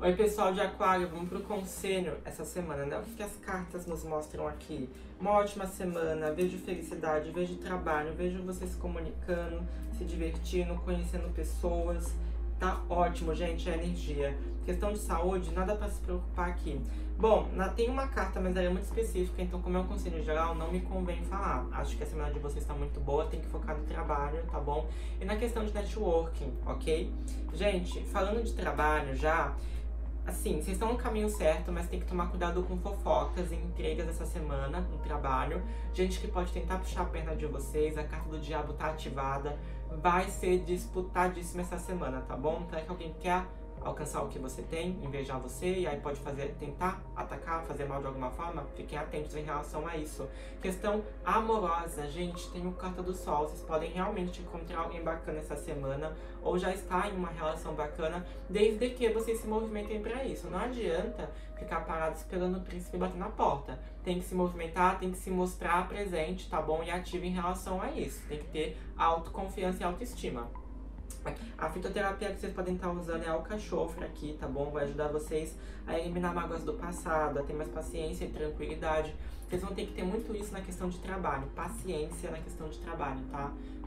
Oi pessoal de Aquário, vamos pro conselho essa semana, né? O que as cartas nos mostram aqui? Uma ótima semana, vejo felicidade, vejo trabalho, vejo você se comunicando, se divertindo, conhecendo pessoas. Tá ótimo, gente, a energia. Questão de saúde, nada para se preocupar aqui. Bom, na, tem uma carta, mas ela é muito específica, então como é um conselho geral, não me convém falar. Acho que a semana de vocês está muito boa, tem que focar no trabalho, tá bom? E na questão de networking, ok? Gente, falando de trabalho já, assim, vocês estão no caminho certo, mas tem que tomar cuidado com fofocas e entregas essa semana no trabalho. Gente que pode tentar puxar a perna de vocês, a carta do diabo tá ativada. Vai ser disputadíssima essa semana, tá bom? Então é que alguém quer alcançar o que você tem, invejar você, e aí pode fazer, tentar atacar, fazer mal de alguma forma, fiquem atentos em relação a isso. Questão amorosa, gente, tem o Carta do Sol, vocês podem realmente encontrar alguém bacana essa semana, ou já estar em uma relação bacana, desde que vocês se movimentem para isso. Não adianta ficar parados esperando o príncipe bater na porta. Tem que se movimentar, tem que se mostrar presente, tá bom? E ativo em relação a isso. Tem que ter autoconfiança e autoestima. A fitoterapia que vocês podem estar usando é alcachofre aqui, tá bom? Vai ajudar vocês a eliminar mágoas do passado, a ter mais paciência e tranquilidade. Vocês vão ter que ter muito isso na questão de trabalho, paciência na questão de trabalho, tá?